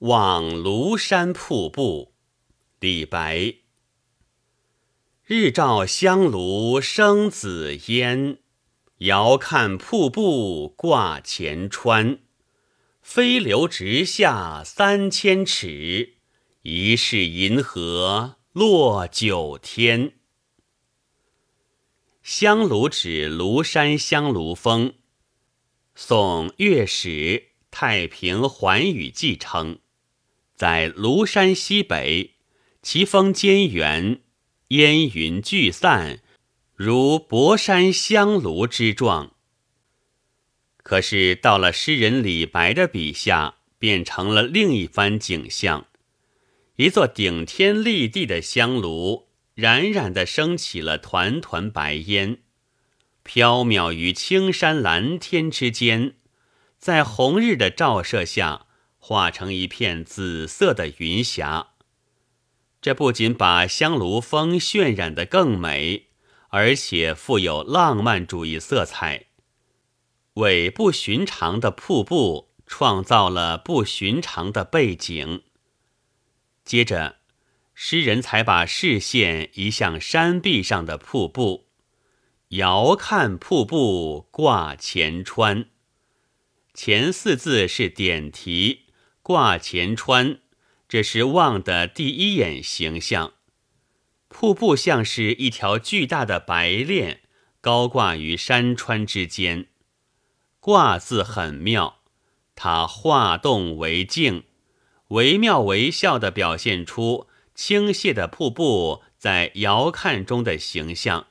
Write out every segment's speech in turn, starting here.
望庐山瀑布，李白。日照香炉生紫烟，遥看瀑布挂前川。飞流直下三千尺，疑是银河落九天。香炉指庐山香炉峰。宋乐史《太平寰宇记》称，在庐山西北，其峰间圆，烟云聚散，如博山香炉之状。可是到了诗人李白的笔下，变成了另一番景象：一座顶天立地的香炉，冉冉的升起了团团白烟。缥缈于青山蓝天之间，在红日的照射下，化成一片紫色的云霞。这不仅把香炉峰渲染得更美，而且富有浪漫主义色彩，为不寻常的瀑布创造了不寻常的背景。接着，诗人才把视线移向山壁上的瀑布。遥看瀑布挂前川，前四字是点题，挂前川，这是望的第一眼形象。瀑布像是一条巨大的白链，高挂于山川之间。挂字很妙，它化动为静，惟妙惟肖地表现出倾泻的瀑布在遥看中的形象。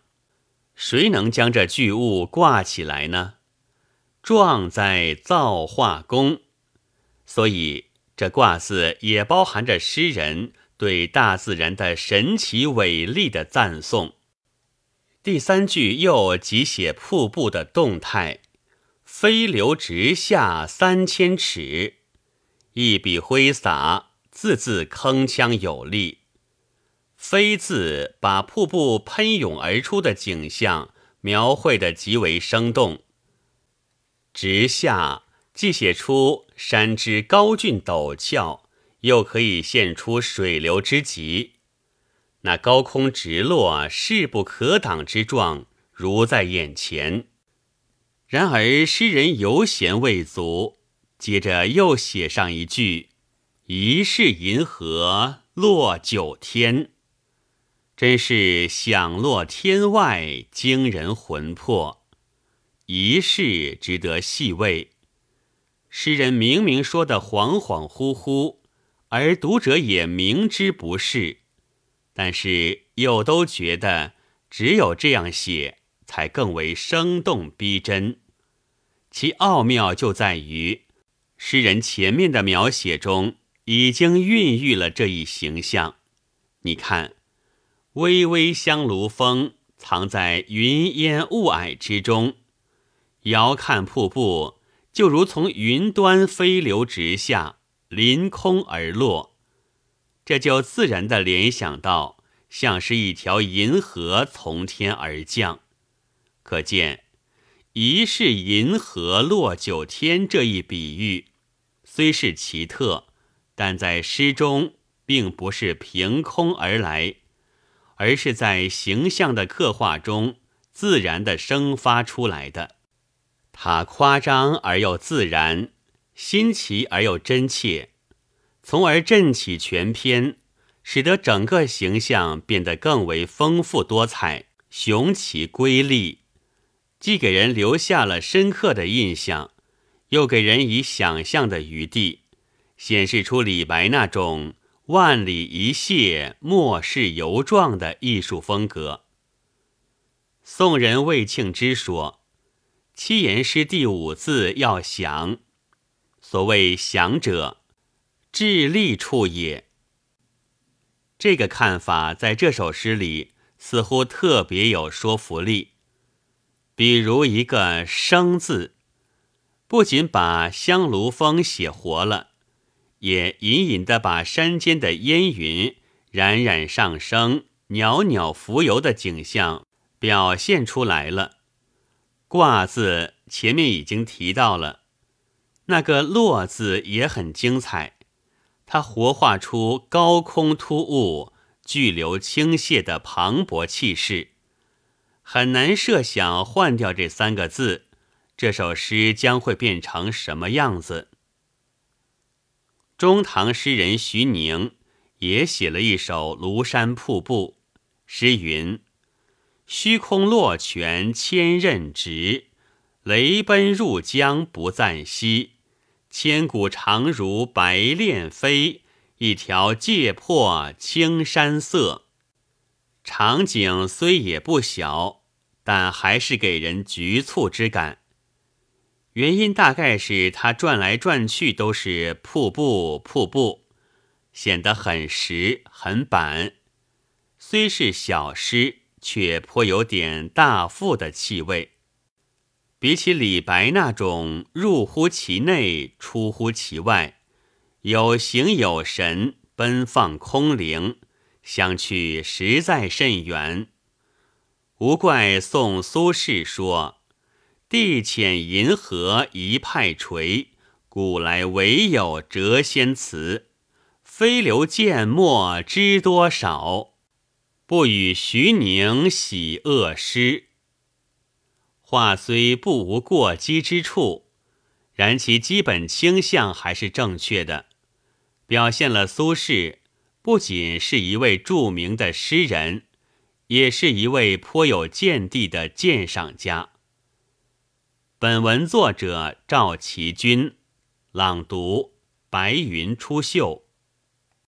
谁能将这巨物挂起来呢？壮哉造化功，所以这挂字也包含着诗人对大自然的神奇伟力的赞颂。第三句又即写瀑布的动态，飞流直下三千尺，一笔挥洒，字字铿锵有力。飞字把瀑布喷涌而出的景象描绘得极为生动。直下既写出山之高峻陡峭，又可以现出水流之急。那高空直落、势不可挡之状如在眼前。然而诗人犹嫌未足，接着又写上一句：“疑是银河落九天。”真是响落天外，惊人魂魄。一事值得细味。诗人明明说的恍恍惚惚，而读者也明知不是，但是又都觉得只有这样写才更为生动逼真。其奥妙就在于，诗人前面的描写中已经孕育了这一形象。你看。巍巍香炉峰藏在云烟雾霭之中，遥看瀑布，就如从云端飞流直下，临空而落，这就自然的联想到像是一条银河从天而降。可见“疑是银河落九天”这一比喻，虽是奇特，但在诗中并不是凭空而来。而是在形象的刻画中自然的生发出来的，它夸张而又自然，新奇而又真切，从而振起全篇，使得整个形象变得更为丰富多彩、雄奇瑰丽，既给人留下了深刻的印象，又给人以想象的余地，显示出李白那种。万里一谢，莫世犹状的艺术风格。宋人魏庆之说：“七言诗第五字要详，所谓详者，致力处也。”这个看法在这首诗里似乎特别有说服力。比如一个“生”字，不仅把香炉峰写活了。也隐隐地把山间的烟云冉冉上升、袅袅浮游的景象表现出来了。挂字前面已经提到了，那个落字也很精彩，他活画出高空突兀、巨流倾泻的磅礴气势。很难设想换掉这三个字，这首诗将会变成什么样子。中唐诗人徐宁也写了一首《庐山瀑布》，诗云：“虚空落泉千仞直，雷奔入江不暂息。千古长如白练飞，一条界破青山色。”场景虽也不小，但还是给人局促之感。原因大概是他转来转去都是瀑布，瀑布，显得很实很板。虽是小诗，却颇有点大赋的气味。比起李白那种入乎其内，出乎其外，有形有神，奔放空灵，相去实在甚远。无怪宋苏轼说。地浅银河一派垂，古来唯有谪仙词。飞流剑墨知多少？不与徐宁喜恶诗。话虽不无过激之处，然其基本倾向还是正确的，表现了苏轼不仅是一位著名的诗人，也是一位颇有见地的鉴赏家。本文作者赵其君，朗读：白云出岫。